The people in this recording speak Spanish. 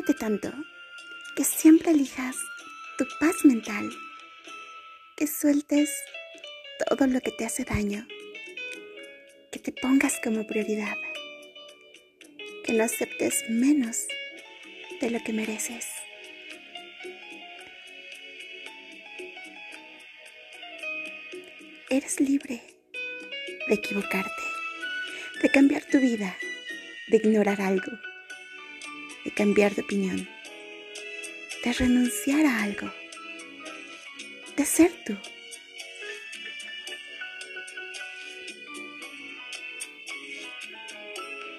Ámate tanto que siempre elijas tu paz mental, que sueltes todo lo que te hace daño, que te pongas como prioridad, que no aceptes menos de lo que mereces. Eres libre de equivocarte, de cambiar tu vida, de ignorar algo, de cambiar de opinión, de renunciar a algo, de ser tú.